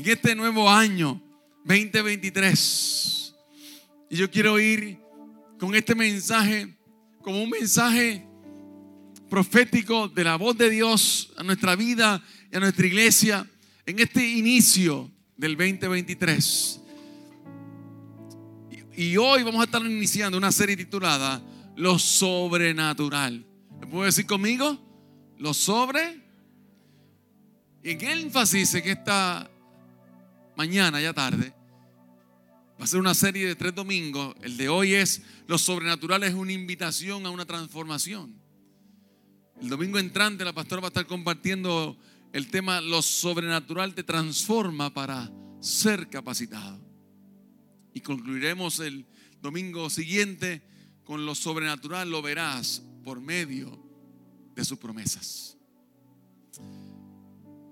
en este nuevo año 2023. Y yo quiero ir con este mensaje como un mensaje profético de la voz de Dios a nuestra vida y a nuestra iglesia en este inicio del 2023. Y hoy vamos a estar iniciando una serie titulada Lo sobrenatural. ¿Me puedo decir conmigo? Lo sobre. Y en énfasis en esta mañana, ya tarde, va a ser una serie de tres domingos. El de hoy es Lo sobrenatural es una invitación a una transformación. El domingo entrante la pastora va a estar compartiendo el tema Lo sobrenatural te transforma para ser capacitado. Y concluiremos el domingo siguiente con lo sobrenatural, lo verás por medio de sus promesas.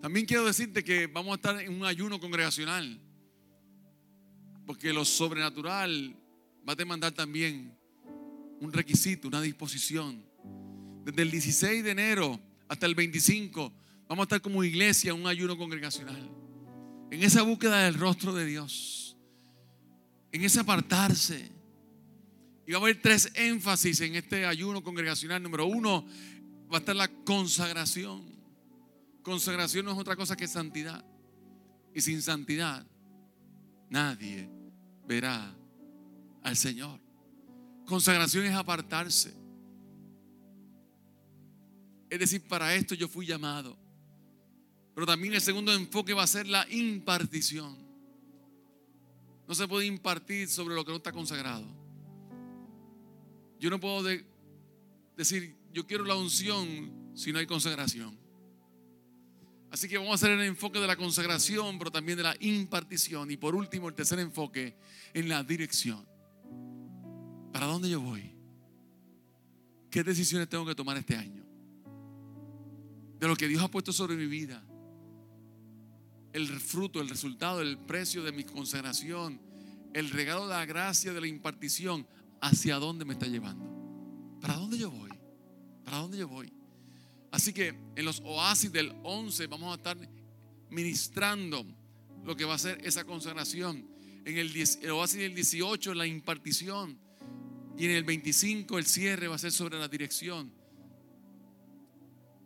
También quiero decirte que vamos a estar en un ayuno congregacional, porque lo sobrenatural va a demandar también un requisito, una disposición. Desde el 16 de enero hasta el 25 vamos a estar como iglesia en un ayuno congregacional, en esa búsqueda del rostro de Dios, en ese apartarse. Y va a haber tres énfasis en este ayuno congregacional. Número uno, va a estar la consagración. Consagración no es otra cosa que santidad. Y sin santidad nadie verá al Señor. Consagración es apartarse. Es decir, para esto yo fui llamado. Pero también el segundo enfoque va a ser la impartición. No se puede impartir sobre lo que no está consagrado. Yo no puedo decir, yo quiero la unción si no hay consagración. Así que vamos a hacer el enfoque de la consagración, pero también de la impartición. Y por último, el tercer enfoque en la dirección. ¿Para dónde yo voy? ¿Qué decisiones tengo que tomar este año? De lo que Dios ha puesto sobre mi vida. El fruto, el resultado, el precio de mi consagración. El regalo de la gracia de la impartición. ¿Hacia dónde me está llevando? ¿Para dónde yo voy? ¿Para dónde yo voy? Así que en los oasis del 11 vamos a estar ministrando lo que va a ser esa consagración. En el, oasis del 18 la impartición. Y en el 25 el cierre va a ser sobre la dirección.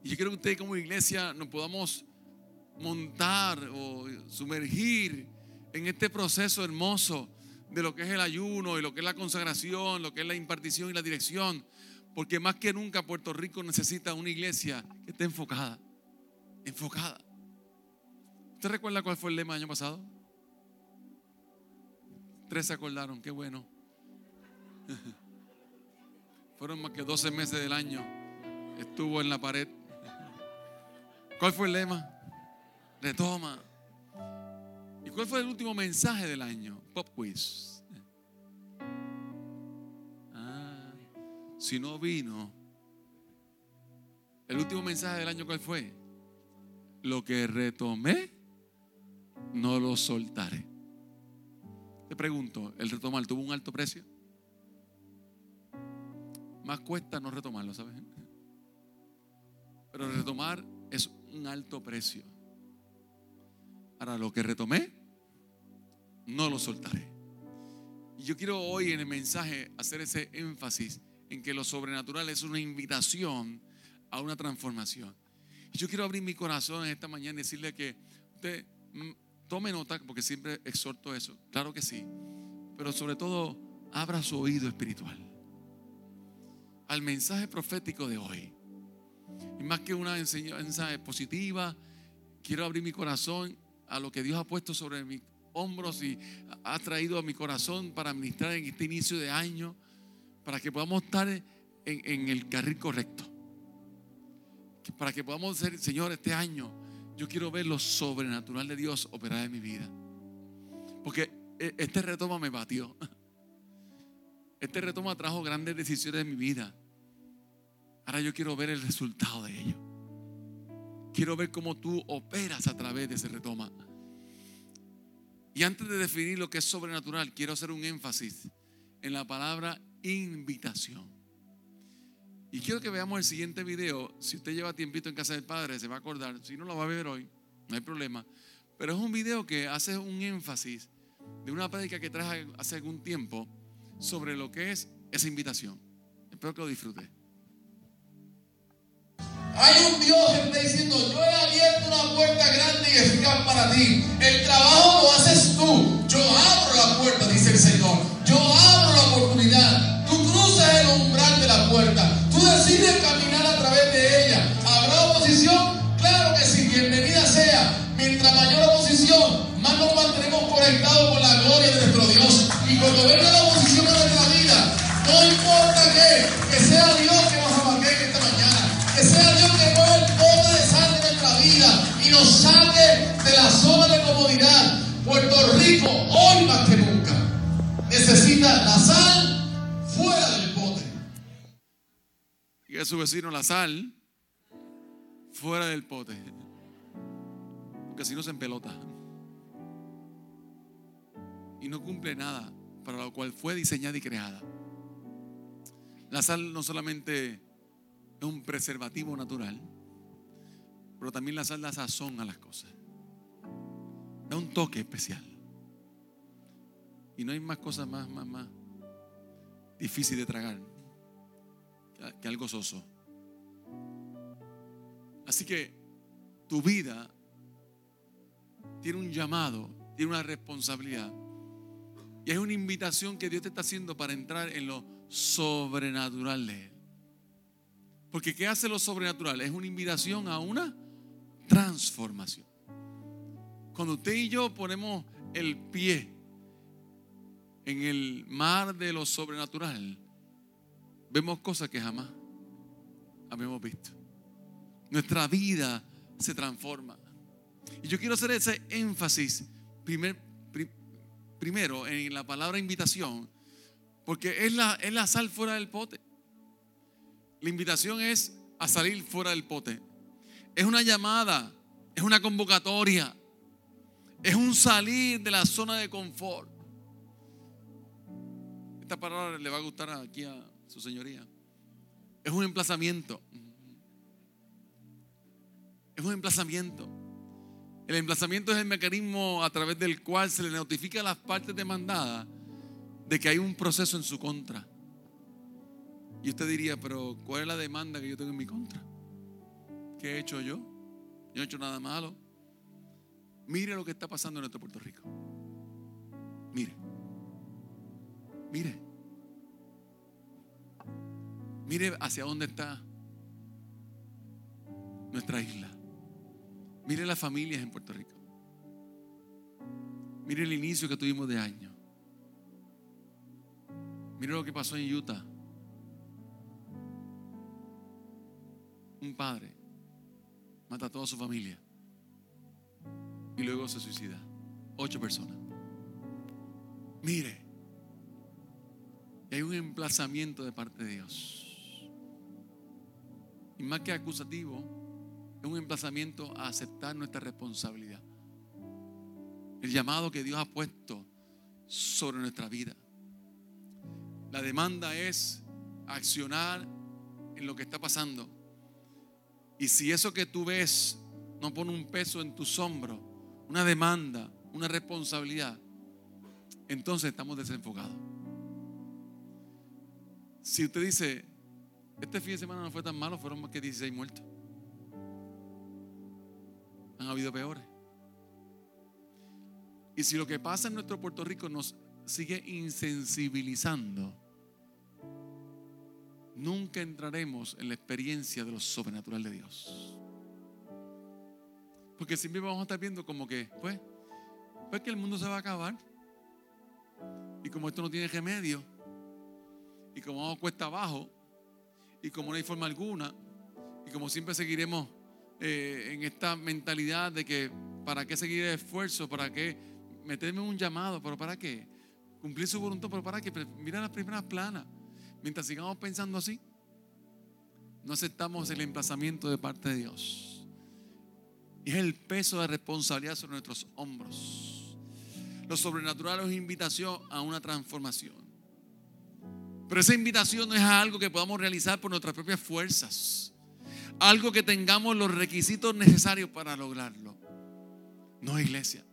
Y yo quiero que ustedes como iglesia nos podamos montar o sumergir en este proceso hermoso de lo que es el ayuno y lo que es la consagración, lo que es la impartición y la dirección. Porque más que nunca Puerto Rico necesita una iglesia que esté enfocada. Enfocada. ¿Usted recuerda cuál fue el lema del año pasado? Tres se acordaron, qué bueno. Fueron más que 12 meses del año. Estuvo en la pared. ¿Cuál fue el lema? Retoma. ¿Y cuál fue el último mensaje del año? Pop quiz. Si no vino, el último mensaje del año, ¿cuál fue? Lo que retomé, no lo soltaré. Te pregunto, ¿el retomar tuvo un alto precio? Más cuesta no retomarlo, ¿sabes? Pero retomar es un alto precio. Ahora, lo que retomé, no lo soltaré. Y yo quiero hoy en el mensaje hacer ese énfasis en que lo sobrenatural es una invitación a una transformación. Yo quiero abrir mi corazón esta mañana y decirle que usted mm, tome nota, porque siempre exhorto eso, claro que sí, pero sobre todo abra su oído espiritual al mensaje profético de hoy. Y más que una enseñanza positiva, quiero abrir mi corazón a lo que Dios ha puesto sobre mis hombros y ha traído a mi corazón para ministrar en este inicio de año para que podamos estar en, el carril correcto. Para que podamos ser, Señor, este año yo quiero ver lo sobrenatural de Dios operar en mi vida. Porque e, este retoma me batió. Este retoma trajo grandes decisiones en mi vida. Ahora yo quiero ver el resultado de ello. Quiero ver cómo tú operas a través de ese retoma. Y antes de definir lo que es sobrenatural, quiero hacer un énfasis en la palabra invitación. Y quiero que veamos el siguiente video. Si usted lleva tiempito en casa del Padre, se va a acordar. Si no lo va a ver hoy, no hay problema. Pero es un video que hace un énfasis de una prédica que traje hace algún tiempo sobre lo que es esa invitación. Espero que lo disfrute. Hay un Dios que está diciendo, yo he abierto una puerta grande y eficaz para ti. El trabajo lo haces tú. Conectados con la gloria de nuestro Dios. Y cuando venga la oposición a nuestra vida, no importa qué, que sea Dios que nos amague esta mañana. Que sea Dios que mueva el pote de sal de nuestra vida y nos saque de la zona de comodidad. Puerto Rico, hoy más que nunca, necesita la sal fuera del pote. Y a su vecino la sal fuera del pote. Porque si no se empelota. Y no cumple nada para lo cual fue diseñada y creada. La sal no solamente es un preservativo natural, pero también la sal da sazón a las cosas. Da un toque especial. Y no hay más cosas más, más, más difícil de tragar que- algo soso. Así que tu vida tiene un llamado, tiene una responsabilidad. Y es una invitación que Dios te está haciendo para entrar en lo sobrenatural de Él. Porque ¿qué hace lo sobrenatural? Es una invitación a una transformación. Cuando usted y yo ponemos el pie en el mar de lo sobrenatural, vemos cosas que jamás habíamos visto. Nuestra vida se transforma. Y yo quiero hacer ese énfasis primer- pri- primero en la palabra invitación, porque es la, es la sal fuera del pote. La invitación es a salir fuera del pote. Es una llamada, es una convocatoria, es un salir de la zona de confort. Esta palabra le va a gustar aquí a su señoría. Es un emplazamiento. Es un emplazamiento. El emplazamiento es el mecanismo a través del cual se le notifica a las partes demandadas de que hay un proceso en su contra. Y usted diría, pero ¿cuál es la demanda que yo tengo en mi contra? ¿Qué he hecho yo? Yo no he hecho nada malo. Mire lo que está pasando en nuestro Puerto Rico. Mire. Mire. Mire hacia dónde está nuestra isla. Mire las familias en Puerto Rico. Mire el inicio que tuvimos de año. Mire lo que pasó en Utah. Un padre mata a toda su familia y luego se suicida. Ocho personas. Mire, hay un emplazamiento de parte de Dios. Y más que acusativo, es un emplazamiento a aceptar nuestra responsabilidad. El llamado que Dios ha puesto sobre nuestra vida. La demanda es accionar en lo que está pasando. Y si eso que tú ves no pone un peso en tus hombros, una demanda, una responsabilidad, entonces estamos desenfocados. Si usted dice, este fin de semana no fue tan malo, fueron más que 16 muertos. Han habido peores. Y si lo que pasa en nuestro Puerto Rico nos sigue insensibilizando, nunca entraremos en la experiencia de lo sobrenatural de Dios. Porque siempre vamos a estar viendo como que, pues, pues que el mundo se va a acabar. Y como esto no tiene remedio, y como vamos cuesta abajo, y como no hay forma alguna, y como siempre seguiremos eh, en esta mentalidad de que para qué seguir el esfuerzo, para qué meterme en un llamado, pero para qué cumplir su voluntad, pero para qué mira las primeras planas. Mientras sigamos pensando así, no aceptamos el emplazamiento de parte de Dios. Es el peso de responsabilidad sobre nuestros hombros. Lo sobrenatural es invitación a una transformación. Pero esa invitación no es algo que podamos realizar por nuestras propias fuerzas. Algo que tengamos los requisitos necesarios para lograrlo. No, iglesia.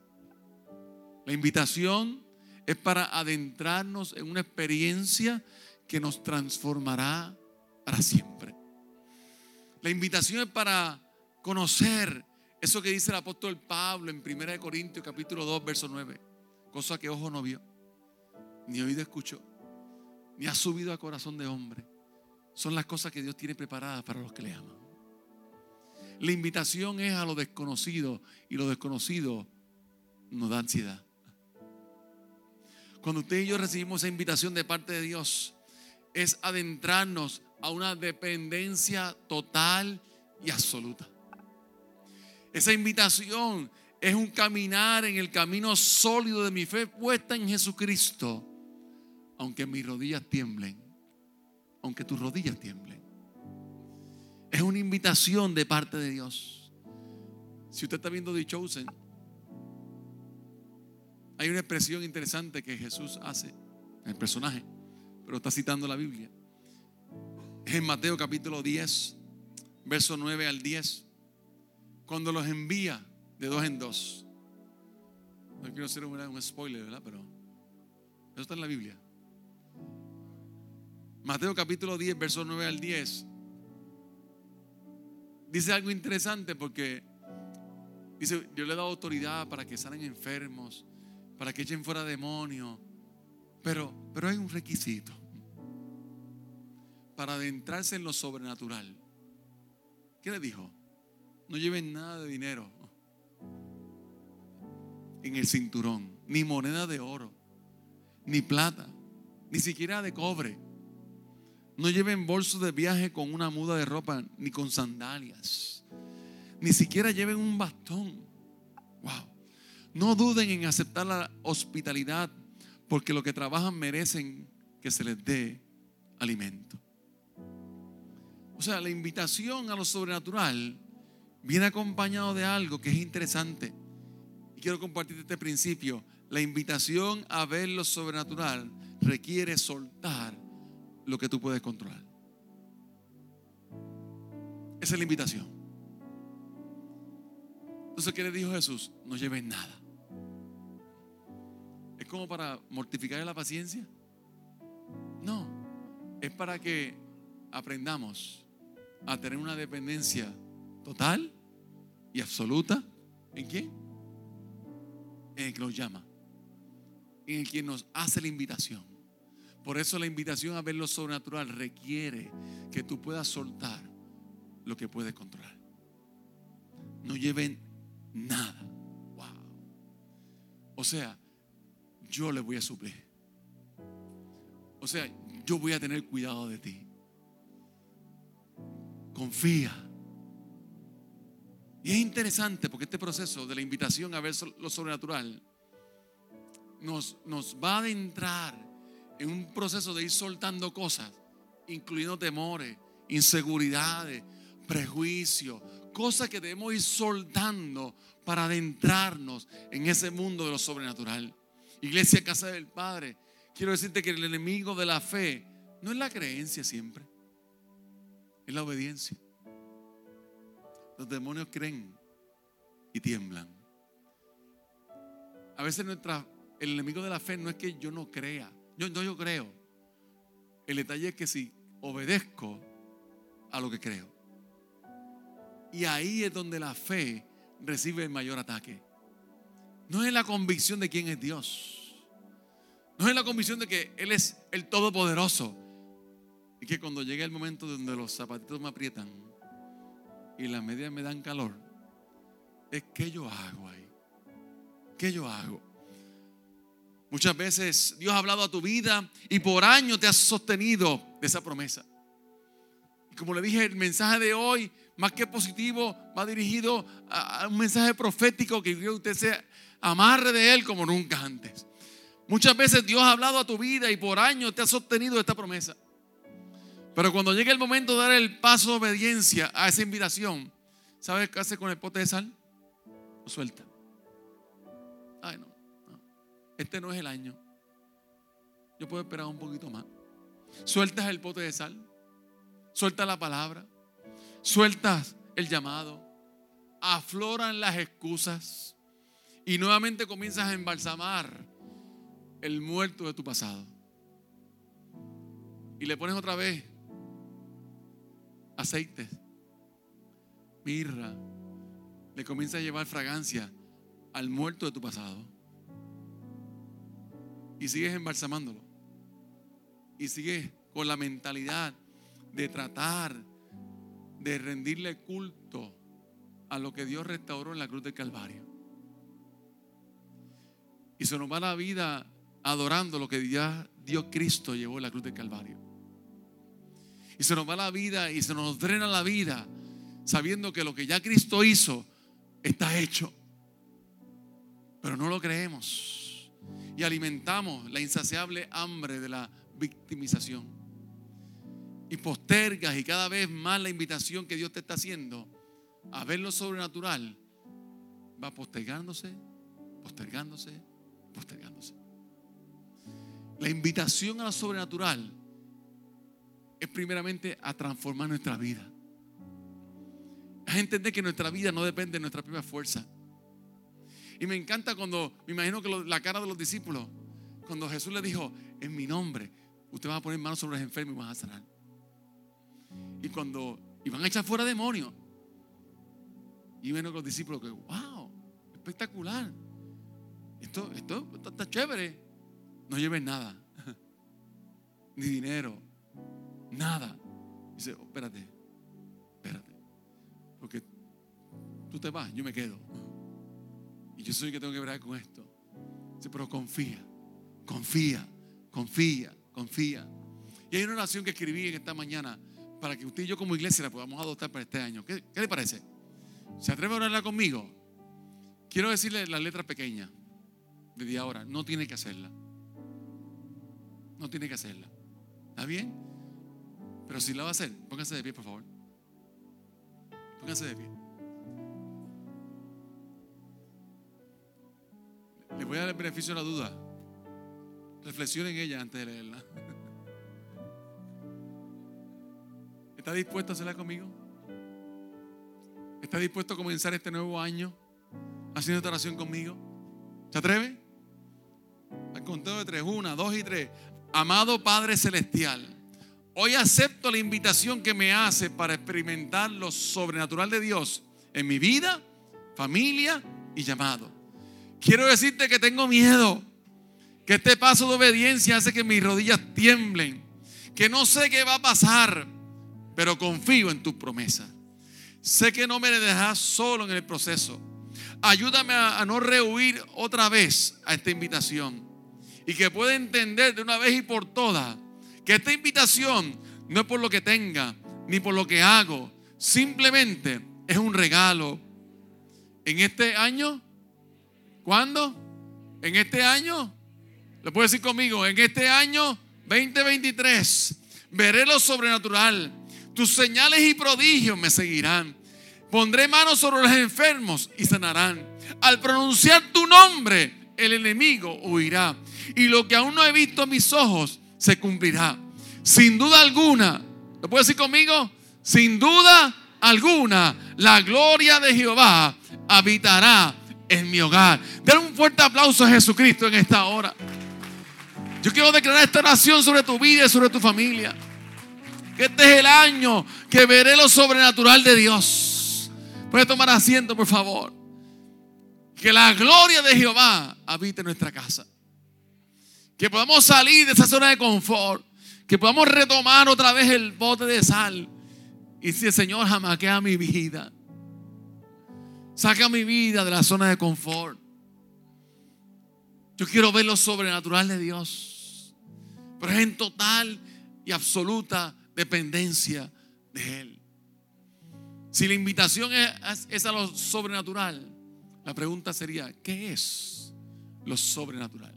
La invitación es para adentrarnos en una experiencia que nos transformará para siempre. La invitación es para conocer eso que dice el apóstol Pablo en 1 Corintios capítulo 2, verso 9. Cosa que ojo no vio, ni oído escuchó, ni ha subido a corazón de hombre. Son las cosas que Dios tiene preparadas para los que le aman. La invitación es a lo desconocido y lo desconocido nos da ansiedad. Cuando usted y yo recibimos esa invitación de parte de Dios, es adentrarnos a una dependencia total y absoluta. Esa invitación es un caminar en el camino sólido de mi fe puesta en Jesucristo, aunque mis rodillas tiemblen, aunque tus rodillas tiemblen. Es una invitación de parte de Dios. Si usted está viendo The Chosen, hay una expresión interesante que Jesús hace, el personaje, pero está citando la Biblia. Es en Mateo capítulo 10, verso 9 al 10 cuando los envía de dos en dos. No quiero hacer un, spoiler, ¿verdad? Pero eso está en la Biblia. Mateo capítulo 10, verso 9 al 10. Dice algo interesante porque dice, yo le he dado autoridad para que salen enfermos, para que echen fuera demonios. Pero, pero hay un requisito para adentrarse en lo sobrenatural. ¿Qué le dijo? No lleven nada de dinero en el cinturón, ni moneda de oro, ni plata, ni siquiera de cobre. No lleven bolsos de viaje con una muda de ropa, ni con sandalias. Ni siquiera lleven un bastón. Wow. No duden en aceptar la hospitalidad, porque los que trabajan merecen que se les dé alimento. O sea, la invitación a lo sobrenatural viene acompañado de algo que es interesante. Y quiero compartir este principio. La invitación a ver lo sobrenatural requiere soltar lo que tú puedes controlar. Esa es la invitación. Entonces, ¿qué le dijo Jesús? No lleven nada. ¿Es como para mortificar la paciencia? No, es para que aprendamos a tener una dependencia total y absoluta. ¿En quién? En el que nos llama. En el que nos hace la invitación. Por eso la invitación a ver lo sobrenatural requiere que tú puedas soltar lo que puedes controlar. No lleven nada. Wow. O sea, yo le voy a suplir. O sea, yo voy a tener cuidado de ti. Confía y es interesante porque este proceso de la invitación a ver lo sobrenatural nos, nos va a adentrar en un proceso de ir soltando cosas, incluyendo temores, inseguridades, prejuicios, cosas que debemos ir soltando para adentrarnos en ese mundo de lo sobrenatural. Iglesia Casa del Padre, quiero decirte que el enemigo de la fe no es la creencia siempre, es la obediencia. Los demonios creen y tiemblan. A veces el enemigo de la fe no es que yo no crea. Yo no yo creo. El detalle es que si obedezco a lo que creo. Y ahí es donde la fe recibe el mayor ataque. No es la convicción de quién es Dios. No es la convicción de que Él es el Todopoderoso. Y que cuando llegue el momento donde los zapatitos me aprietan, y las medias me dan calor, es que yo hago ahí. ¿Qué yo hago? Muchas veces Dios ha hablado a tu vida y por años te has sostenido de esa promesa. Y como le dije, el mensaje de hoy, más que positivo, va dirigido a un mensaje profético que que usted se amarre de él como nunca antes. Muchas veces Dios ha hablado a tu vida y por años te ha sostenido de esta promesa. Pero cuando llegue el momento de dar el paso de obediencia a esa invitación, ¿sabes qué hace con el pote de sal? Lo suelta. Este no es el año. Yo puedo esperar un poquito más. Sueltas el pote de sal. Sueltas la palabra. Sueltas el llamado. Afloran las excusas. Y nuevamente comienzas a embalsamar el muerto de tu pasado. Y le pones otra vez aceite, mirra. Le comienzas a llevar fragancia al muerto de tu pasado. Y sigues embalsamándolo. Y sigues con la mentalidad de tratar de rendirle culto a lo que Dios restauró en la cruz del Calvario. Y se nos va la vida adorando lo que ya Dios Cristo llevó en la cruz del Calvario. Y se nos va la vida y se nos drena la vida sabiendo que lo que ya Cristo hizo está hecho. Pero no lo creemos. Y alimentamos la insaciable hambre de la victimización. Y postergas y cada vez más la invitación que Dios te está haciendo a ver lo sobrenatural va postergándose, postergándose, postergándose. La invitación a lo sobrenatural es primeramente a transformar nuestra vida. Es entender que nuestra vida no depende de nuestra propia fuerza. Y me encanta cuando, me imagino que la cara de los discípulos, cuando Jesús le dijo, en mi nombre, usted va a poner manos sobre los enfermos y van a sanar. Y cuando iban a echar fuera demonios, y ven los discípulos que, wow, espectacular. Esto, esto, está chévere. No lleven nada. Ni dinero. Nada. Dice, oh, espérate, espérate. Porque tú te vas, yo me quedo. Y yo soy el que tengo que ver con esto. Pero confía, confía, confía, confía. Y hay una oración que escribí en esta mañana para que usted y yo como iglesia la podamos adoptar para este año. ¿Qué, le parece? ¿Se atreve a orarla conmigo? Quiero decirle la letra pequeña desde ahora. No tiene que hacerla. No tiene que hacerla. ¿Está bien? Pero si la va a hacer, póngase de pie, por favor. Póngase de pie. Le voy a dar el beneficio de la duda. Reflexionen en ella antes de leerla. ¿Está dispuesto a hacerla conmigo? ¿Está dispuesto a comenzar este nuevo año haciendo esta oración conmigo? ¿Se atreve? Al conteo de tres, una, dos y tres. Amado Padre Celestial, hoy acepto la invitación que me hace para experimentar lo sobrenatural de Dios en mi vida, familia y llamado. Quiero decirte que tengo miedo, que este paso de obediencia hace que mis rodillas tiemblen, que no sé qué va a pasar, pero confío en tus promesas. Sé que no me dejas solo en el proceso. Ayúdame a, no rehuir otra vez a esta invitación. Y que pueda entender de una vez y por todas que esta invitación no es por lo que tenga, ni por lo que hago. Simplemente es un regalo. En este año, ¿cuándo? En este año, lo puedo decir conmigo, en este año 2023 veré lo sobrenatural tus señales y prodigios me seguirán. Pondré manos sobre los enfermos y sanarán. Al pronunciar tu nombre, el enemigo huirá. Y lo que aún no he visto en mis ojos se cumplirá. Sin duda alguna, ¿lo puedo decir conmigo? Sin duda alguna, la gloria de Jehová habitará en mi hogar. Den un fuerte aplauso a Jesucristo en esta hora. Yo quiero declarar esta oración sobre tu vida y sobre tu familia que este es el año que veré lo sobrenatural de Dios. Puede tomar asiento, por favor. Que la gloria de Jehová habite en nuestra casa. Que podamos salir de esa zona de confort. Que podamos retomar otra vez el bote de sal. Y si el Señor jamaquea mi vida. Saca mi vida de la zona de confort. Yo quiero ver lo sobrenatural de Dios. Pero es en total y absoluta dependencia de Él. Si la invitación es, a lo sobrenatural, la pregunta sería, ¿qué es lo sobrenatural?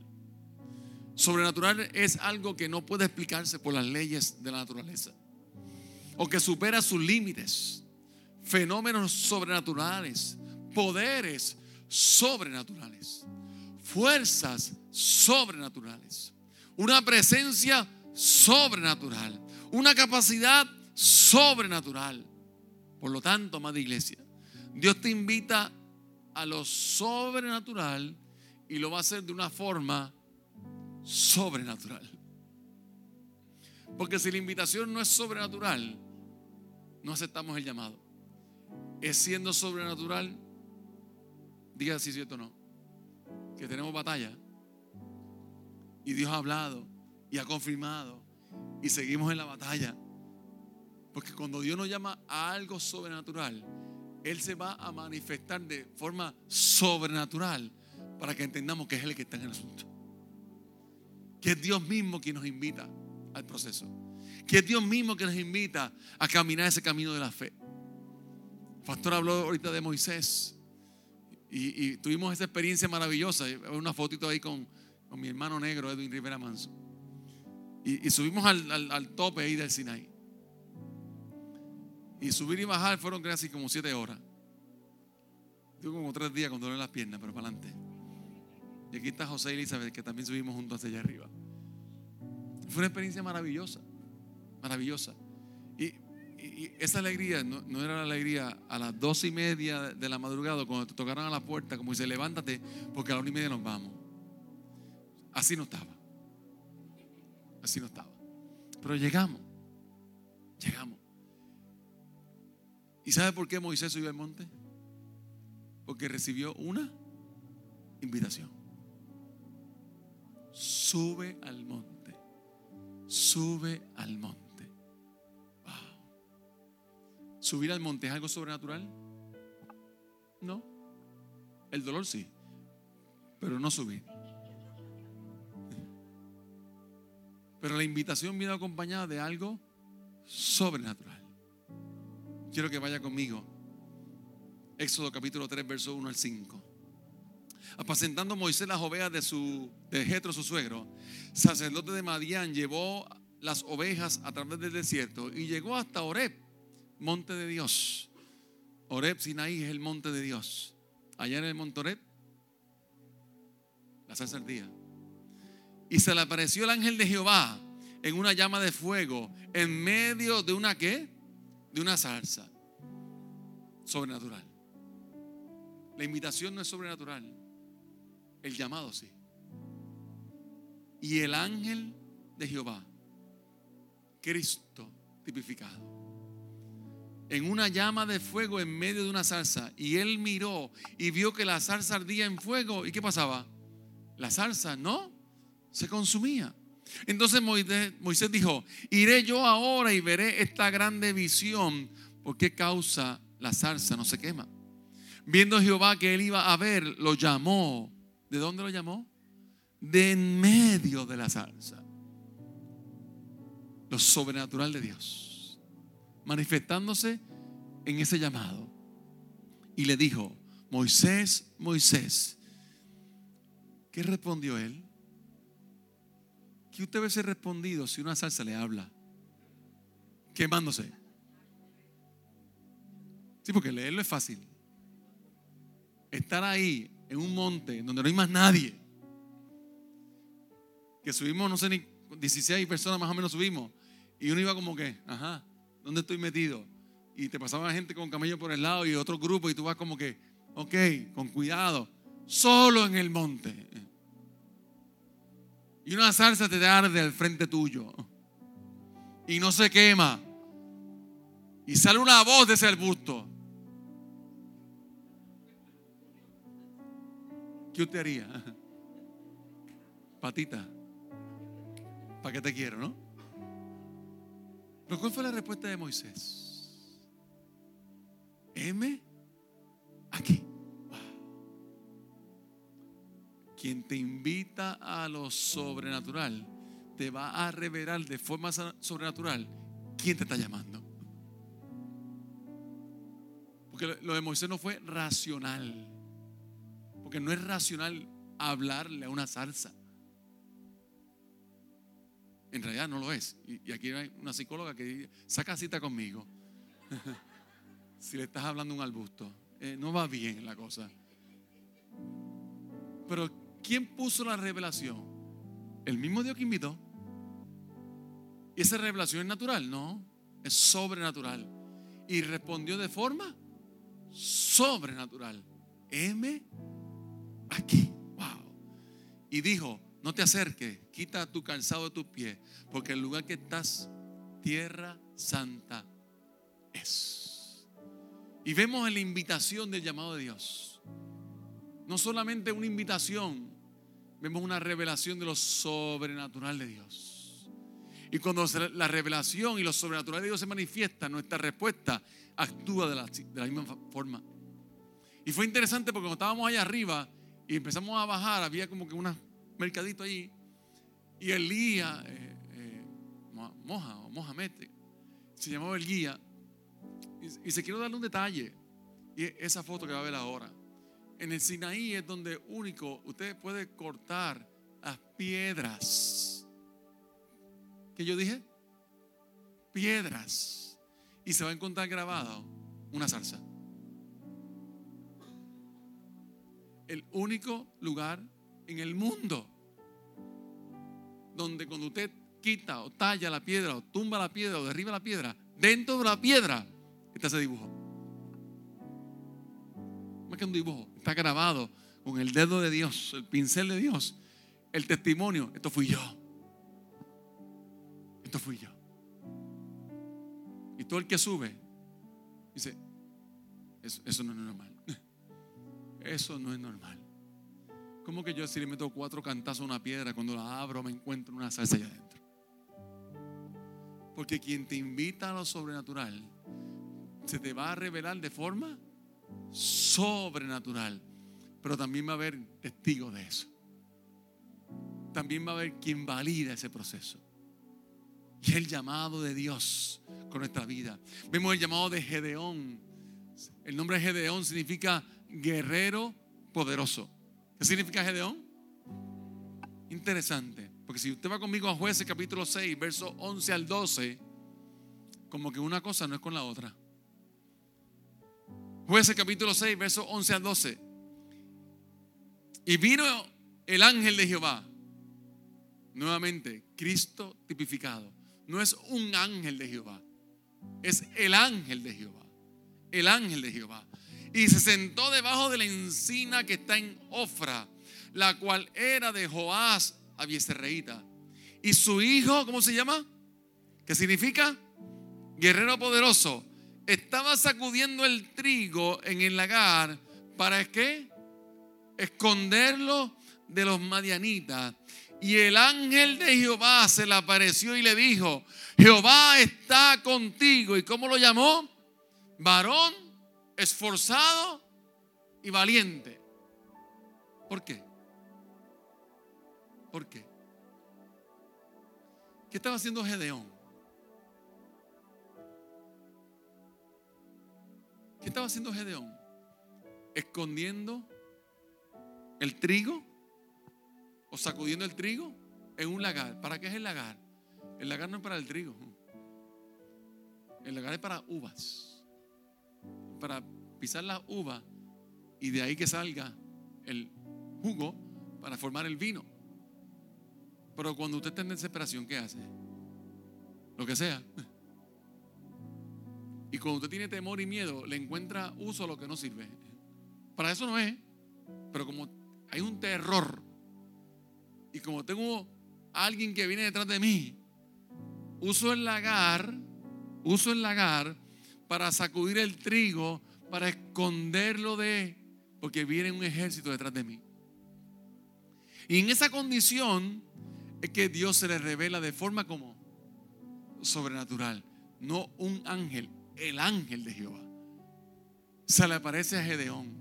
Sobrenatural es algo que no puede explicarse por las leyes de la naturaleza o que supera sus límites. Fenómenos sobrenaturales, poderes sobrenaturales, fuerzas sobrenaturales, una presencia sobrenatural una capacidad sobrenatural. Por lo tanto, amada iglesia, Dios te invita a lo sobrenatural y lo va a hacer de una forma sobrenatural. Porque si la invitación no es sobrenatural, no aceptamos el llamado. Es siendo sobrenatural, diga si es cierto o no, que tenemos batalla. Y Dios ha hablado y ha confirmado y seguimos en la batalla. Porque cuando Dios nos llama a algo sobrenatural, Él se va a manifestar de forma sobrenatural para que entendamos que es Él que está en el asunto. Que es Dios mismo quien nos invita al proceso. Que es Dios mismo que nos invita a caminar ese camino de la fe. El pastor habló ahorita de Moisés y, tuvimos esa experiencia maravillosa. Una fotito ahí con, mi hermano negro, Edwin Rivera Manso. Y, subimos al, tope ahí del Sinai. Y subir y bajar fueron casi como siete horas. Tuve como tres días con dolor en las piernas, pero para adelante. Y aquí está José y Elizabeth, que también subimos juntos hacia allá arriba. Fue una experiencia maravillosa, maravillosa. Y, esa alegría no, era la alegría a las dos y media de la madrugada cuando te tocaron a la puerta, como dice, levántate, porque a las una y media nos vamos. Así no estaba. Así no estaba. Pero llegamos. Llegamos. ¿Y sabe por qué Moisés subió al monte? Porque recibió una invitación. Sube al monte. Sube al monte. ¿Subir al monte es algo sobrenatural? No. El dolor sí. Pero no subir. Pero la invitación viene acompañada de algo sobrenatural. Quiero que vaya conmigo. Éxodo capítulo 3, verso 1 al 5. Apacentando Moisés las ovejas de su de Jetro, su suegro, sacerdote de Madián, llevó las ovejas a través del desierto y llegó hasta Oreb, monte de Dios. Oreb, Sinaí, es el monte de Dios. Allá en el monte Oreb, la salsa día. Y se le apareció el ángel de Jehová en una llama de fuego, en medio de una qué? de una salsa sobrenatural. La invitación no es sobrenatural, el llamado sí. Y el ángel de Jehová, Cristo tipificado, en una llama de fuego en medio de una salsa, y él miró y vio que la salsa ardía en fuego, ¿y qué pasaba? La salsa no se consumía. Entonces Moisés dijo, iré yo ahora y veré esta grande visión. ¿Por qué causa la zarza no se quema? Viendo Jehová que él iba a ver, lo llamó. ¿De dónde lo llamó? De en medio de la zarza. Lo sobrenatural de Dios. Manifestándose en ese llamado. Y le dijo, Moisés, Moisés. ¿Qué respondió él? ¿Qué usted hubiese respondido si una salsa le habla? Quemándose. Sí, porque leerlo es fácil. Estar ahí en un monte donde no hay más nadie. Que subimos, no sé ni 16 personas más o menos subimos. Y uno iba como que, ajá, ¿dónde estoy metido? Y te pasaba gente con camello por el lado y otro grupo y tú vas como que, ok, con cuidado, solo en el monte. Y una salsa te arde al frente tuyo. Y no se quema. Y sale una voz de ese arbusto. ¿Qué usted haría? Patita. ¿Para qué te quiero, no? Pero ¿cuál fue la respuesta de Moisés? M aquí. quien te invita a lo sobrenatural, te va a revelar de forma sobrenatural quién te está llamando. Porque lo de Moisés no fue racional. Porque no es racional hablarle a una salsa. En realidad no lo es. Y, aquí hay una psicóloga que dice, saca cita conmigo. si le estás hablando un arbusto. Eh, no va bien la cosa. Pero ¿Quién puso la revelación? El mismo Dios que invitó. ¿Y esa revelación es natural? No, es sobrenatural. Y respondió de forma sobrenatural. heme aquí. Wow. Y dijo, no te acerques, quita tu calzado de tus pies, porque el lugar que estás, tierra santa es. Y vemos la invitación del llamado de Dios. No solamente una invitación, vemos una revelación de lo sobrenatural de Dios. Y cuando la revelación y lo sobrenatural de Dios se manifiesta, nuestra respuesta actúa de la, de la misma forma. Y fue interesante porque cuando estábamos allá arriba y empezamos a bajar, había como que un mercadito allí. Y el guía, eh, eh, Moja o Mohamed, se llamaba el guía. Y, se quiero darle un detalle. Y esa foto que va a ver ahora. En el Sinaí es donde único usted puede cortar las piedras. ¿Qué yo dije? Piedras. Y se va a encontrar grabado una zarza. el único lugar en el mundo donde cuando usted quita o talla la piedra o tumba la piedra o derriba la piedra, dentro de la piedra está ese dibujo. Más que un dibujo, está grabado con el dedo de Dios, el pincel de Dios, el testimonio. Esto fui yo. Esto fui yo. Y todo el que sube dice, eso, eso no es normal. Eso no es normal. ¿Cómo que yo si le meto cuatro cantazos a una piedra, cuando la abro me encuentro una salsa allá adentro? Porque quien te invita a lo sobrenatural se te va a revelar de forma sobrenatural. Pero también va a haber testigos de eso. También va a haber quien valida ese proceso. Y el llamado de Dios con nuestra vida. Vemos el llamado de Gedeón. El nombre de Gedeón significa guerrero poderoso. ¿Qué significa Gedeón? Interesante, porque si usted va conmigo a jueces capítulo 6, verso 11 al 12, como que una cosa no es con la otra. Jueces capítulo 6, verso 11 al 12. Y vino el ángel de Jehová, nuevamente, Cristo tipificado. No es un ángel de Jehová, es el ángel de Jehová. El ángel de Jehová y se sentó debajo de la encina que está en Ofra, la cual era de Joás Abieserreíta. Y su hijo, ¿cómo se llama? ¿Qué significa? Guerrero poderoso. Estaba sacudiendo el trigo en el lagar para qué? Esconderlo de los madianitas. Y el ángel de Jehová se le apareció y le dijo, Jehová está contigo. ¿Y cómo lo llamó? Varón esforzado y valiente. ¿Por qué? ¿Por qué? ¿Qué estaba haciendo Gedeón? ¿Qué estaba haciendo Gedeón? Escondiendo el trigo o sacudiendo el trigo en un lagar. ¿Para qué es el lagar? El lagar no es para el trigo. El lagar es para uvas para pisar la uva y de ahí que salga el jugo para formar el vino. Pero cuando usted está en desesperación, ¿qué hace? Lo que sea. Y cuando usted tiene temor y miedo, le encuentra uso a lo que no sirve. Para eso no es. Pero como hay un terror y como tengo a alguien que viene detrás de mí, uso el lagar, uso el lagar para sacudir el trigo, para esconderlo de, porque viene un ejército detrás de mí. Y en esa condición es que Dios se le revela de forma como sobrenatural, no un ángel, el ángel de Jehová. Se le aparece a Gedeón.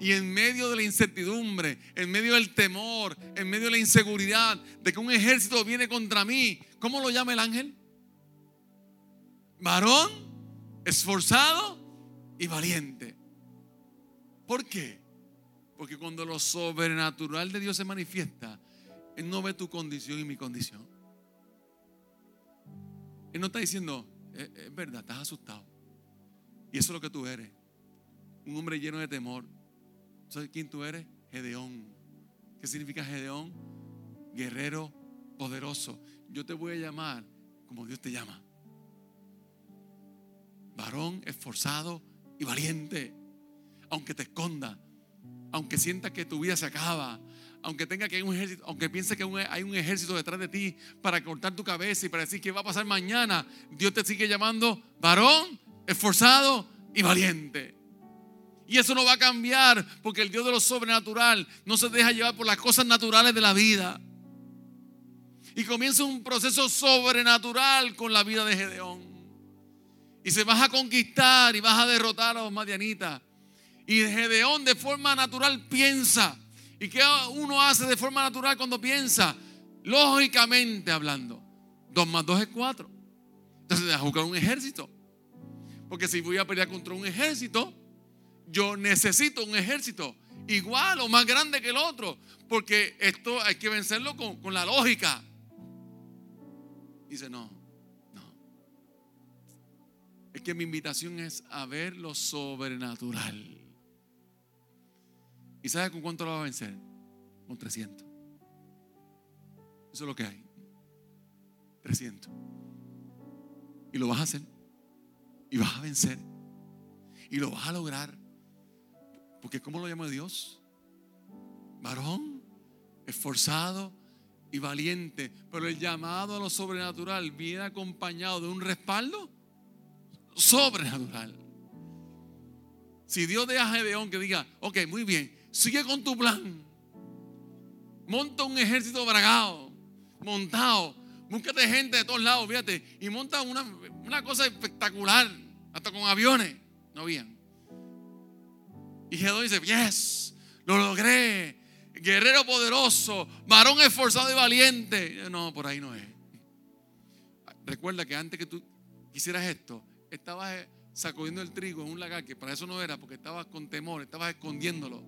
Y en medio de la incertidumbre, en medio del temor, en medio de la inseguridad de que un ejército viene contra mí, ¿cómo lo llama el ángel? Varón esforzado y valiente. ¿Por qué? Porque cuando lo sobrenatural de Dios se manifiesta, Él no ve tu condición y mi condición. Él no está diciendo, es, verdad, estás asustado. Y eso es lo que tú eres. Un hombre lleno de temor. ¿Sabes quién tú eres? Gedeón. ¿Qué significa Gedeón? Guerrero poderoso. Yo te voy a llamar como Dios te llama varón esforzado y valiente. Aunque te esconda, aunque sienta que tu vida se acaba, aunque tenga que hay un ejército, aunque piense que hay un ejército detrás de ti para cortar tu cabeza y para decir qué va a pasar mañana, Dios te sigue llamando varón, esforzado y valiente. Y eso no va a cambiar porque el Dios de lo sobrenatural no se deja llevar por las cosas naturales de la vida. Y comienza un proceso sobrenatural con la vida de Gedeón. Y se vas a conquistar y vas a derrotar a los madianitas. Y Gedeón de forma natural piensa. ¿Y qué uno hace de forma natural cuando piensa? Lógicamente hablando. Dos más dos es cuatro. Entonces deja buscar un ejército. Porque si voy a pelear contra un ejército, yo necesito un ejército igual o más grande que el otro, porque esto hay que vencerlo con, la lógica. Dice, no. Es que mi invitación es a ver lo sobrenatural. ¿Y sabe con cuánto lo va a vencer? Con 300. Eso es lo que hay. 300. Y lo vas a hacer. Y vas a vencer. Y lo vas a lograr. Porque ¿cómo lo llama Dios? Varón, esforzado y valiente. Pero el llamado a lo sobrenatural viene acompañado de un respaldo sobrenatural. Si Dios deja a Gedeón que diga, ok, muy bien, sigue con tu plan. Monta un ejército bragado, montado. Búscate gente de todos lados, fíjate. Y monta una, una cosa espectacular, hasta con aviones. No habían. Y Gedeón dice, yes, lo logré. Guerrero poderoso, varón esforzado y valiente. No, por ahí no es. Recuerda que antes que tú quisieras esto, estabas sacudiendo el trigo en un lagar, que para eso no era, porque estabas con temor, estabas escondiéndolo.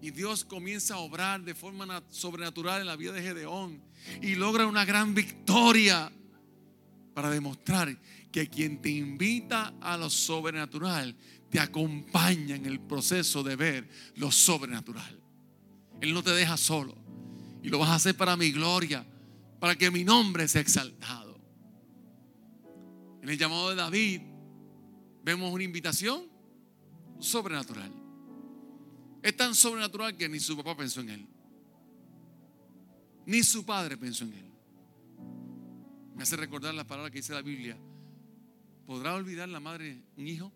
Y Dios comienza a obrar de forma sobrenatural en la vida de Gedeón y logra una gran victoria para demostrar que quien te invita a lo sobrenatural te acompaña en el proceso de ver lo sobrenatural. Él no te deja solo. Y lo vas a hacer para mi gloria, para que mi nombre sea exaltado. En el llamado de David vemos una invitación sobrenatural. Es tan sobrenatural que ni su papá pensó en él. Ni su padre pensó en él. Me hace recordar la palabra que dice la Biblia. ¿Podrá olvidar la madre un hijo?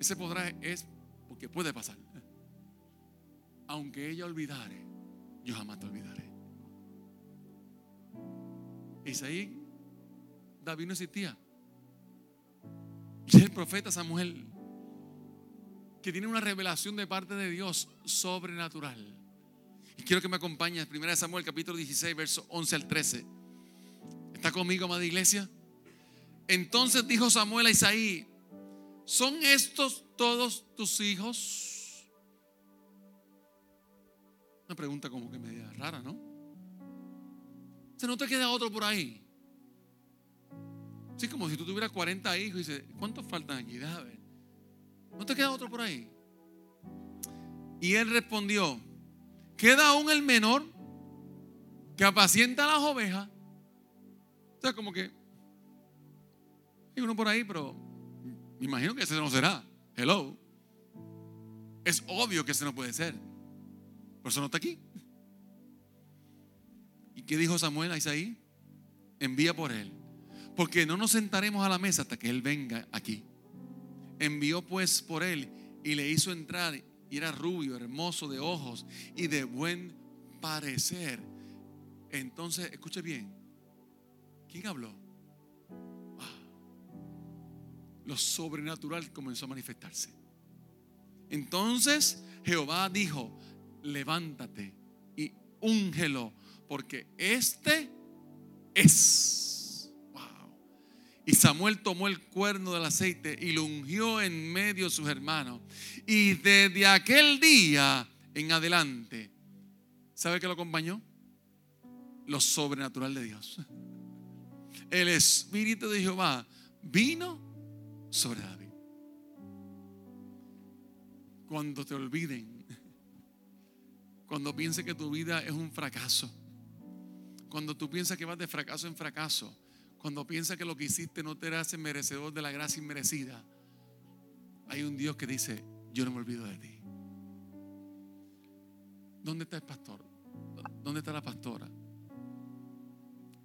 Ese podrá es porque puede pasar. Aunque ella olvidare, yo jamás te olvidaré. Isaí, David no existía. Y el profeta Samuel, que tiene una revelación de parte de Dios sobrenatural. Y quiero que me acompañes, 1 Samuel capítulo 16, verso 11 al 13. ¿Está conmigo, amada iglesia? Entonces dijo Samuel a Isaí, ¿Son estos todos tus hijos? Una pregunta como que media rara, ¿no? Si no te queda otro por ahí. Sí, como si tú tuvieras 40 hijos y dices, ¿cuántos faltan aquí? Ver. ¿No te queda otro por ahí? Y él respondió, queda aún el menor que apacienta las ovejas. O sea, como que hay uno por ahí, pero me imagino que ese no será. Hello. Es obvio que ese no puede ser. Por eso no está aquí. ¿Y qué dijo Samuel a Isaí? Envía por él. Porque no nos sentaremos a la mesa hasta que él venga aquí. Envió pues por él y le hizo entrar. Y era rubio, hermoso de ojos y de buen parecer. Entonces, escuche bien. ¿Quién habló? lo sobrenatural comenzó a manifestarse. Entonces Jehová dijo, levántate y úngelo, porque este es. Y Samuel tomó el cuerno del aceite y lo ungió en medio de sus hermanos. Y desde aquel día en adelante, ¿sabe qué lo acompañó? Lo sobrenatural de Dios. El Espíritu de Jehová vino sobre David. Cuando te olviden, cuando pienses que tu vida es un fracaso, cuando tú piensas que vas de fracaso en fracaso, cuando piensas que lo que hiciste no te hace merecedor de la gracia inmerecida, hay un Dios que dice, yo no me olvido de ti. ¿Dónde está el pastor? ¿Dónde está la pastora?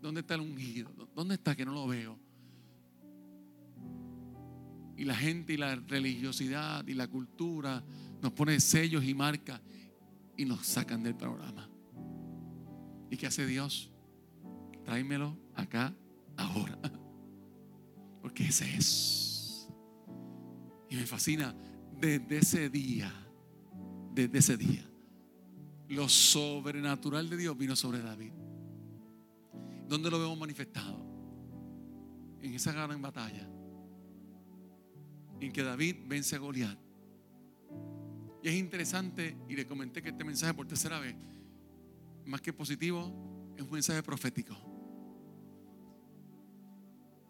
¿Dónde está el ungido? ¿Dónde está que no lo veo? Y la gente y la religiosidad y la cultura nos pone sellos y marcas y nos sacan del programa. ¿Y qué hace Dios? Tráemelo acá ahora. Porque ese es. Y me fascina desde ese día, desde ese día, lo sobrenatural de Dios vino sobre David. ¿Dónde lo vemos manifestado? En esa gran batalla. En que David vence a Goliat. Y es interesante, y le comenté que este mensaje por tercera vez, más que positivo, es un mensaje profético.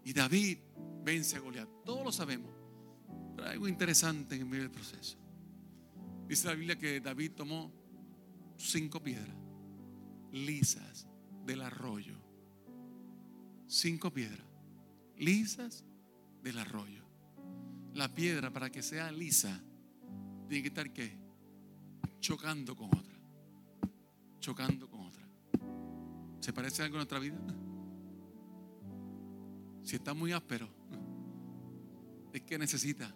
Y David vence a Goliat. Todos lo sabemos. Pero hay algo interesante en medio del proceso. Dice la Biblia que David tomó cinco piedras lisas del arroyo. Cinco piedras lisas del arroyo. La piedra para que sea lisa tiene que estar qué? Chocando con otra. Chocando con otra. ¿Se parece algo en nuestra vida? Si está muy áspero, es que necesita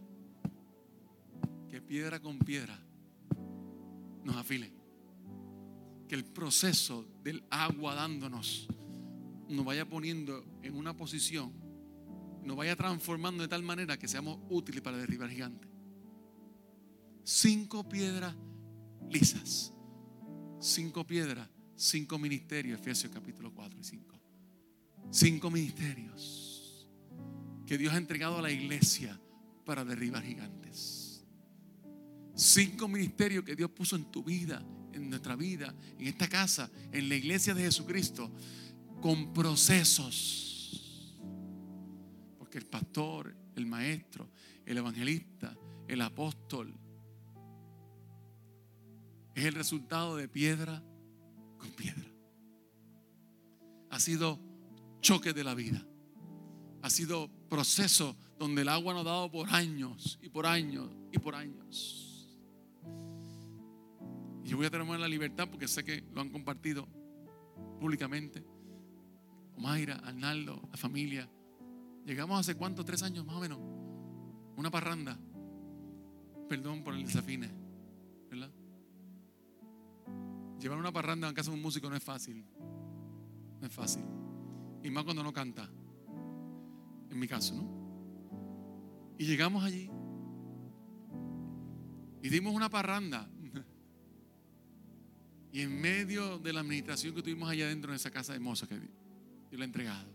que piedra con piedra nos afile. Que el proceso del agua dándonos nos vaya poniendo en una posición, nos vaya transformando de tal manera que seamos útiles para derribar gigantes. Cinco piedras lisas. Cinco piedras, cinco ministerios, Efesios capítulo 4 y 5. Cinco ministerios que Dios ha entregado a la iglesia para derribar gigantes. Cinco ministerios que Dios puso en tu vida, en nuestra vida, en esta casa, en la iglesia de Jesucristo, con procesos. Porque el pastor, el maestro, el evangelista, el apóstol, es el resultado de piedra con piedra. Ha sido choque de la vida. Ha sido proceso donde el agua nos ha dado por años y por años y por años. Y yo voy a tener la libertad porque sé que lo han compartido públicamente. Omaira, Arnaldo, la familia. Llegamos hace cuánto, tres años más o menos. Una parranda. Perdón por el desafine, ¿verdad? Llevar una parranda en casa de un músico no es fácil. No es fácil. Y más cuando no canta en mi caso, ¿no? Y llegamos allí y dimos una parranda. Y en medio de la administración que tuvimos allá adentro en esa casa hermosa que Dios le ha entregado,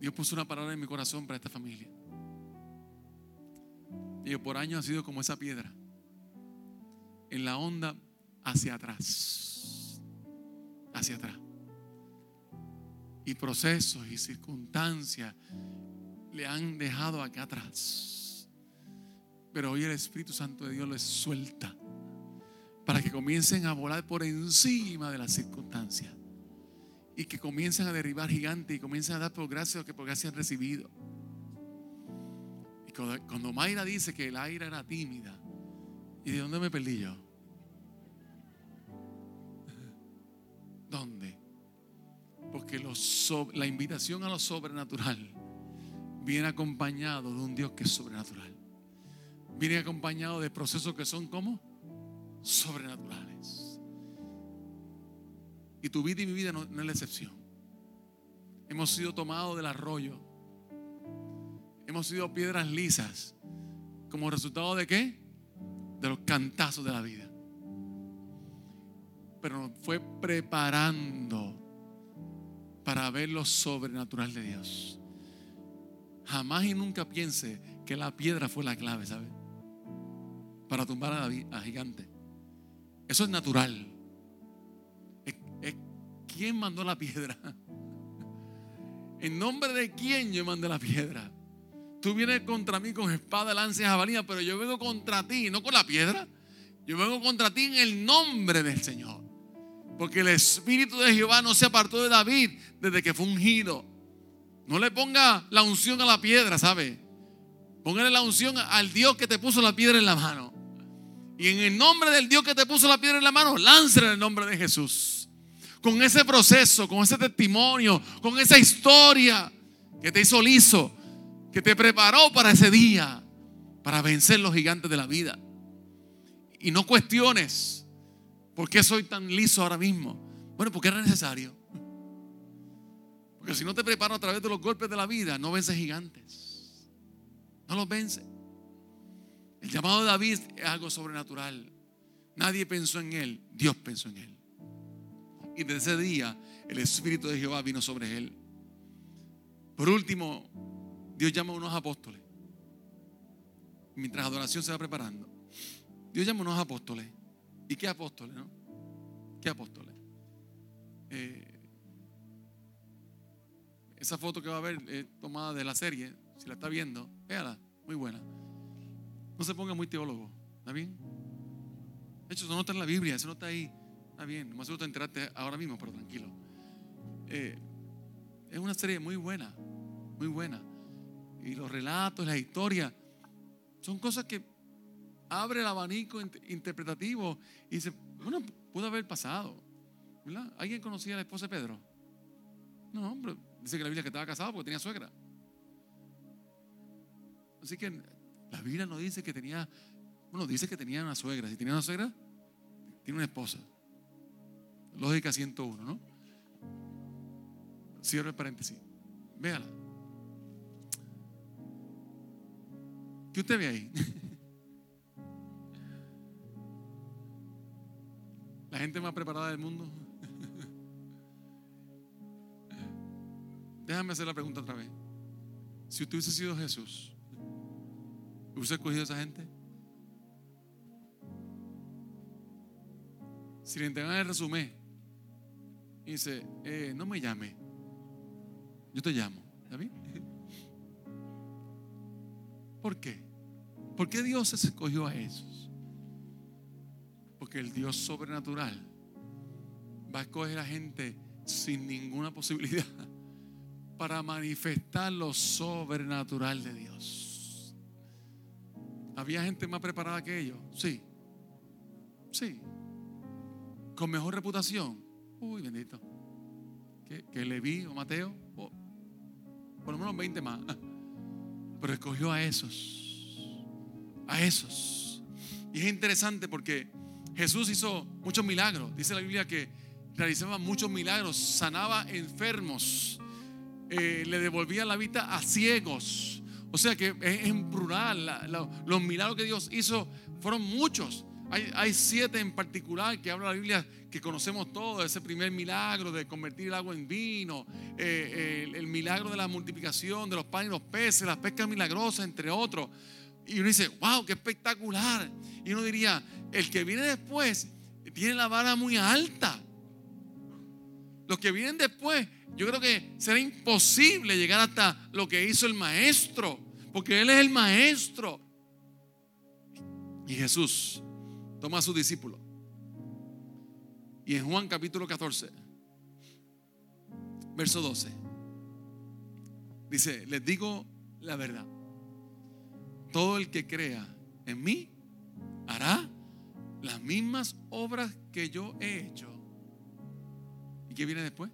Dios puso una palabra en mi corazón para esta familia. Y yo por años ha sido como esa piedra en la onda hacia atrás. Hacia atrás y procesos y circunstancias le han dejado acá atrás. Pero hoy el Espíritu Santo de Dios les suelta para que comiencen a volar por encima de las circunstancias y que comiencen a derribar gigantes y comiencen a dar por gracia lo que por gracia han recibido. Y cuando, cuando Mayra dice que el aire era tímida, ¿y de dónde me perdí yo? ¿Dónde? Porque la invitación a lo sobrenatural viene acompañado de un Dios que es sobrenatural. Viene acompañado de procesos que son como sobrenaturales. Y tu vida y mi vida no, no es la excepción. Hemos sido tomados del arroyo. Hemos sido piedras lisas. ¿Como resultado de qué? De los cantazos de la vida. Pero nos fue preparando para ver lo sobrenatural de Dios. Jamás y nunca piense que la piedra fue la clave, ¿sabe? Para tumbar a, David, a gigante. Eso es natural. ¿Quién mandó la piedra? ¿En nombre de quién yo mandé la piedra? Tú vienes contra mí con espada, lanza y jabalina, pero yo vengo contra ti, no con la piedra. Yo vengo contra ti en el nombre del Señor. Porque el Espíritu de Jehová no se apartó de David desde que fue ungido. No le ponga la unción a la piedra, ¿sabe? Póngale la unción al Dios que te puso la piedra en la mano. Y en el nombre del Dios que te puso la piedra en la mano, láncela en el nombre de Jesús. Con ese proceso, con ese testimonio, con esa historia que te hizo liso, que te preparó para ese día, para vencer los gigantes de la vida. Y no cuestiones por qué soy tan liso ahora mismo. Bueno, porque era necesario. Porque si no te preparo a través de los golpes de la vida, no vences gigantes. No los vence. El llamado de David es algo sobrenatural. Nadie pensó en él, Dios pensó en él. Y desde ese día el Espíritu de Jehová vino sobre él. Por último, Dios llama a unos apóstoles. Mientras adoración se va preparando. Dios llama a unos apóstoles. ¿Y qué apóstoles, no? ¿Qué apóstoles? Eh, esa foto que va a ver es tomada de la serie. Si la está viendo, véala, muy buena. No se ponga muy teólogo, ¿está bien? De hecho, eso no está en la Biblia, eso no está ahí. Está bien, más seguro te enteraste ahora mismo, pero tranquilo. Eh, es una serie muy buena, muy buena. Y los relatos, las historias, son cosas que abre el abanico interpretativo y dice, bueno, pudo haber pasado. ¿verdad? ¿Alguien conocía a la esposa de Pedro? No, hombre, dice que la Biblia que estaba casado porque tenía suegra. Así que la Biblia no dice que tenía, bueno, dice que tenía una suegra. Si tenía una suegra, tiene una esposa. Lógica 101, ¿no? Cierro el paréntesis. Véala. ¿Qué usted ve ahí? La gente más preparada del mundo. Déjame hacer la pregunta otra vez. Si usted hubiese sido Jesús, ¿Usted ha escogido a esa gente? Si le entregan el resumen y dice, eh, no me llame, yo te llamo. ¿Está bien? ¿Por qué? ¿Por qué Dios escogió a esos? Porque el Dios sobrenatural va a escoger a gente sin ninguna posibilidad para manifestar lo sobrenatural de Dios. ¿Había gente más preparada que ellos? Sí. Sí. Con mejor reputación. Uy, bendito. Que, que Leví o Mateo. por lo menos 20 más. Pero escogió a esos. A esos. Y es interesante porque Jesús hizo muchos milagros. Dice la Biblia que realizaba muchos milagros. Sanaba enfermos. Eh, le devolvía la vista a ciegos o sea que en plural. los milagros que Dios hizo fueron muchos. Hay, siete en particular que habla la Biblia que conocemos todos. Ese primer milagro de convertir el agua en vino, eh, el, milagro de la multiplicación de los panes y los peces, las pescas milagrosas, entre otros. Y uno dice, wow, qué espectacular. Y uno diría, el que viene después tiene la vara muy alta. Los que vienen después yo creo que será imposible llegar hasta lo que hizo el maestro, porque Él es el maestro. Y Jesús toma a su discípulo. Y en Juan capítulo 14, verso 12, dice, les digo la verdad. Todo el que crea en mí hará las mismas obras que yo he hecho. ¿Y qué viene después?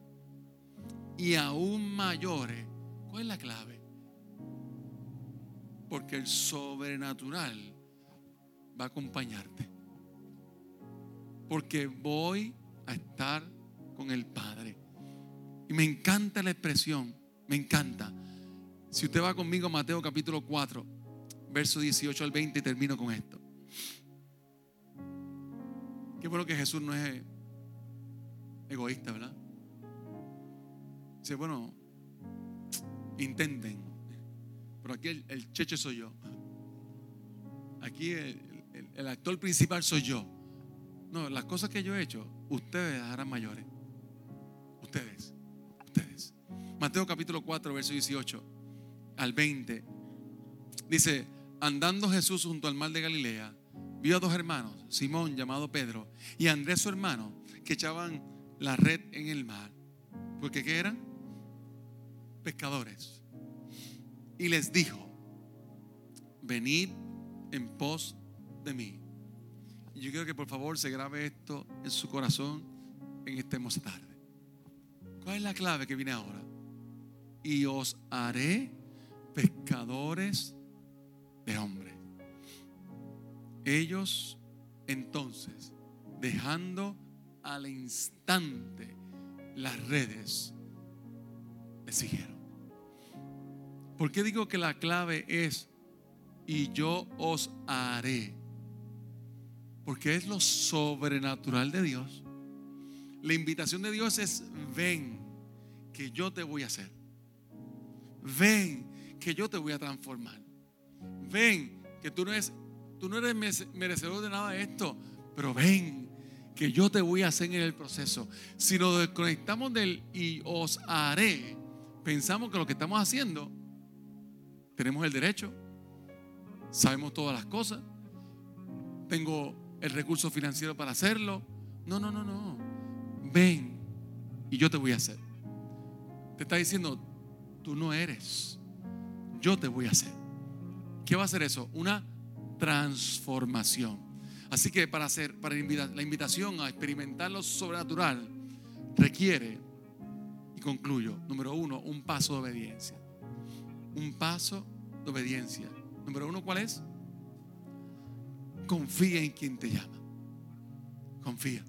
y aún mayores. ¿Cuál es la clave? Porque el sobrenatural va a acompañarte. Porque voy a estar con el Padre. Y me encanta la expresión, me encanta. Si usted va conmigo a Mateo capítulo 4, verso 18 al 20 y termino con esto. Qué bueno que Jesús no es egoísta, ¿verdad? Dice, bueno, intenten. Pero aquí el, cheche soy yo. Aquí el, actor principal soy yo. No, las cosas que yo he hecho, ustedes harán mayores. Ustedes, ustedes. Mateo capítulo 4, verso 18 al 20. Dice, andando Jesús junto al mar de Galilea, vio a dos hermanos, Simón llamado Pedro y Andrés su hermano, que echaban la red en el mar. Porque ¿qué eran? pescadores. Y les dijo, venid en pos de mí. Yo quiero que por favor se grabe esto en su corazón en esta hermosa tarde. ¿Cuál es la clave que viene ahora? Y os haré pescadores de hombres. Ellos entonces, dejando al instante las redes, le siguieron. ¿Por qué digo que la clave es y yo os haré? Porque es lo sobrenatural de Dios. La invitación de Dios es ven que yo te voy a hacer. Ven que yo te voy a transformar. Ven que tú no eres, tú no eres merecedor de nada de esto, pero ven que yo te voy a hacer en el proceso. Si nos desconectamos del y os haré, pensamos que lo que estamos haciendo, tenemos el derecho, sabemos todas las cosas, tengo el recurso financiero para hacerlo. No, no, no, no. Ven y yo te voy a hacer. Te está diciendo, tú no eres, yo te voy a hacer. ¿Qué va a hacer eso? Una transformación. Así que para hacer, para la invitación a experimentar lo sobrenatural requiere, y concluyo, número uno, un paso de obediencia. Un paso de obediencia. Número uno, ¿cuál es? Confía en quien te llama. Confía.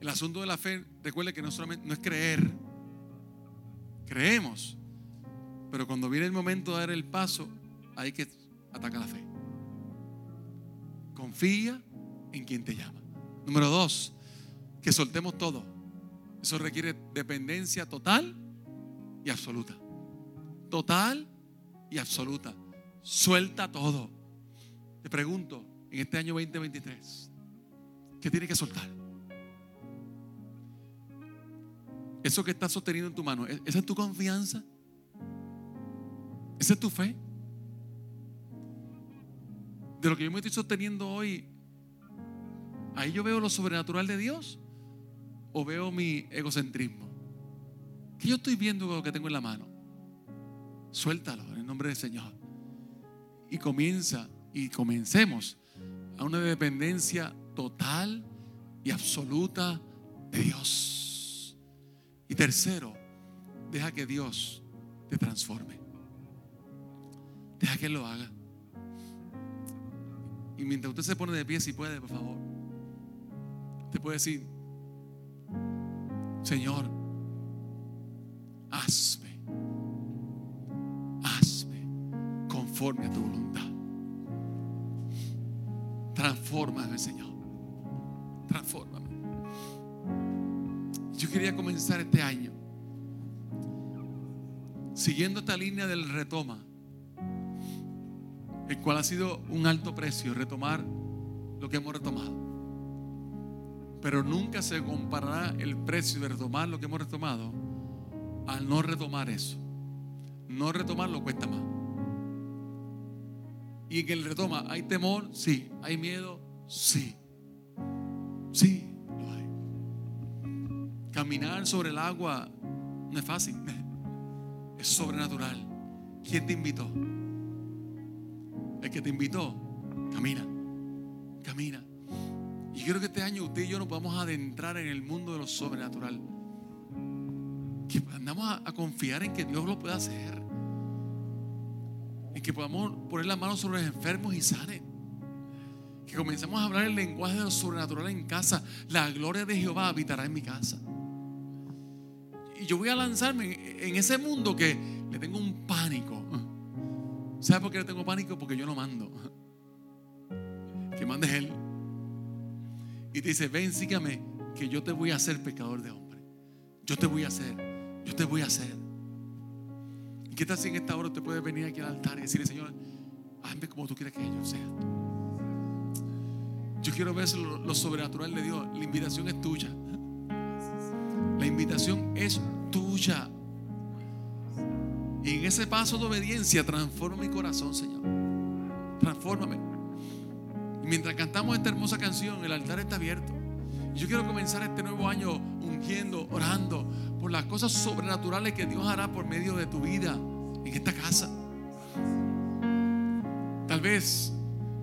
El asunto de la fe, recuerde que no solamente no es creer, creemos, pero cuando viene el momento de dar el paso, hay que atacar la fe. Confía en quien te llama. Número dos, que soltemos todo. Eso requiere dependencia total y absoluta. Total y absoluta. Suelta todo. Te pregunto, en este año 2023, ¿qué tienes que soltar? Eso que estás sosteniendo en tu mano, ¿e-, ¿esa es tu confianza? ¿Esa es tu fe? De lo que yo me estoy sosteniendo hoy, ahí yo veo lo sobrenatural de Dios o veo mi egocentrismo. ¿Qué yo estoy viendo con lo que tengo en la mano? Suéltalo en el nombre del Señor. Y comienza y comencemos a una dependencia total y absoluta de Dios. Y tercero, deja que Dios te transforme. Deja que Él lo haga. Y mientras usted se pone de pie, si puede, por favor, te puede decir, Señor, hazme, hazme conforme a tu voluntad. Transfórmame, Señor. Transfórmame quería comenzar este año siguiendo esta línea del retoma, el cual ha sido un alto precio, retomar lo que hemos retomado. Pero nunca se comparará el precio de retomar lo que hemos retomado al no retomar eso. No retomarlo cuesta más. Y en el retoma, ¿hay temor? Sí. ¿Hay miedo? Sí. Sí. Caminar sobre el agua no es fácil, es sobrenatural. ¿Quién te invitó? El que te invitó, camina, camina. Y quiero que este año usted y yo nos vamos a adentrar en el mundo de lo sobrenatural. Que andamos a, confiar en que Dios lo puede hacer. En que podamos poner la mano sobre los enfermos y sanen. Que comencemos a hablar el lenguaje de lo sobrenatural en casa. La gloria de Jehová habitará en mi casa y yo voy a lanzarme en ese mundo que le tengo un pánico. ¿Sabe por qué le tengo pánico? Porque yo no mando. Que mandes Él. Y te dice, ven, sígame, que yo te voy a hacer pecador de hombre. Yo te voy a hacer. Yo te voy a hacer. ¿Y qué tal si en esta hora te puedes venir aquí al altar y decirle, Señor, hazme como tú quieres que yo sea? Yo quiero ver lo sobrenatural de Dios. La invitación es tuya. La invitación es tuya. Ese paso de obediencia transforma mi corazón, Señor. Transfórmame. Y mientras cantamos esta hermosa canción, el altar está abierto. Yo quiero comenzar este nuevo año ungiendo, orando por las cosas sobrenaturales que Dios hará por medio de tu vida en esta casa. vez,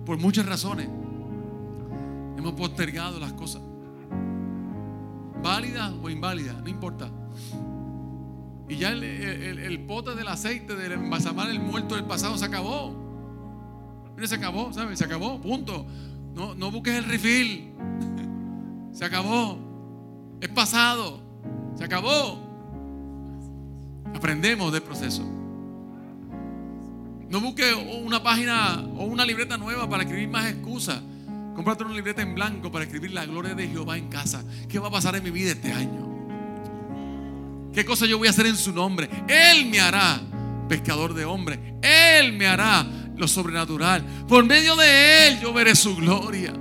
por muchas razones, hemos postergado las cosas. Válidas o inválidas, no importa. Y ya el, el- pote del aceite del embalsamar el muerto del pasado se acabó. Mira, se acabó, ¿sabes? Se acabó, punto. No, no busques el refill. Se acabó. Es pasado. Se acabó. Aprendemos del proceso. No busques una página o una libreta nueva para escribir más excusas. Cómprate una libreta en blanco para escribir la gloria de Jehová en casa. ¿Qué va a pasar en mi vida este año? ¿Qué cosa yo voy a hacer en su nombre? Él me hará pescador de hombres. Él me hará lo sobrenatural. Por medio de Él yo veré su gloria.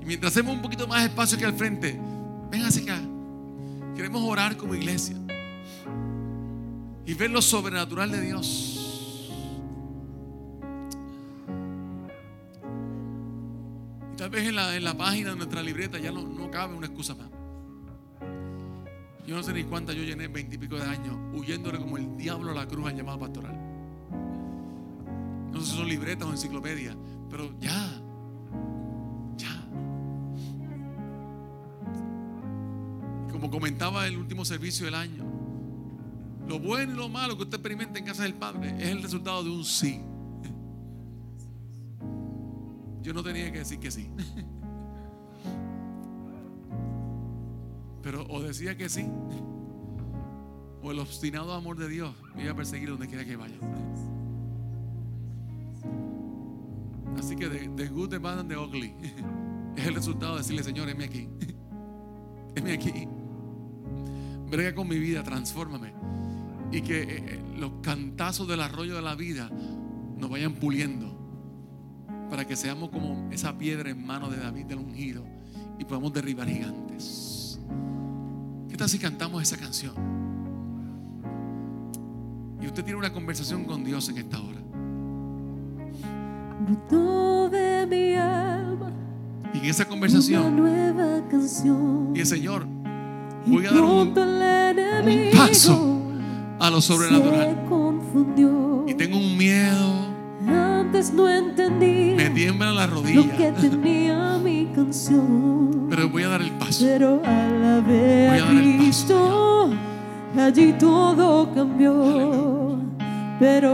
Y mientras hacemos un poquito más espacio aquí al frente, ven hacia acá. Queremos orar como iglesia y ver lo sobrenatural de Dios. Tal vez en la, en la página de nuestra libreta ya no, no cabe una excusa más. Yo no sé ni cuántas yo llené veintipico de años huyéndole como el diablo a la cruz al llamado pastoral. No sé si son libretas o enciclopedias, pero ya, ya. Como comentaba el último servicio del año, lo bueno y lo malo que usted experimenta en casa del Padre es el resultado de un sí. Yo no tenía que decir que sí. Pero o decía que sí, o el obstinado amor de Dios me iba a perseguir donde quiera que vaya. Así que de, de good, the bad and ugly es el resultado de decirle, Señor, heme aquí. Heme aquí. Brega con mi vida, transfórmame. Y que eh, eh, los cantazos del arroyo de la vida nos vayan puliendo. Para que seamos como esa piedra en mano de David del ungido y podamos derribar gigantes. ¿Qué tal si cantamos esa canción? Y usted tiene una conversación con Dios en esta hora. Brotó de mi alma Y en esa conversación, nueva canción. y el Señor, voy a dar un, paso a lo sobrenatural. Y tengo un miedo, Antes no entendí me tiemblan las lo que rodillas, tenía mi canción. pero voy a dar el paso. Pero al haber Voy a a dar el paso, Cristo, allí todo cambió. Pero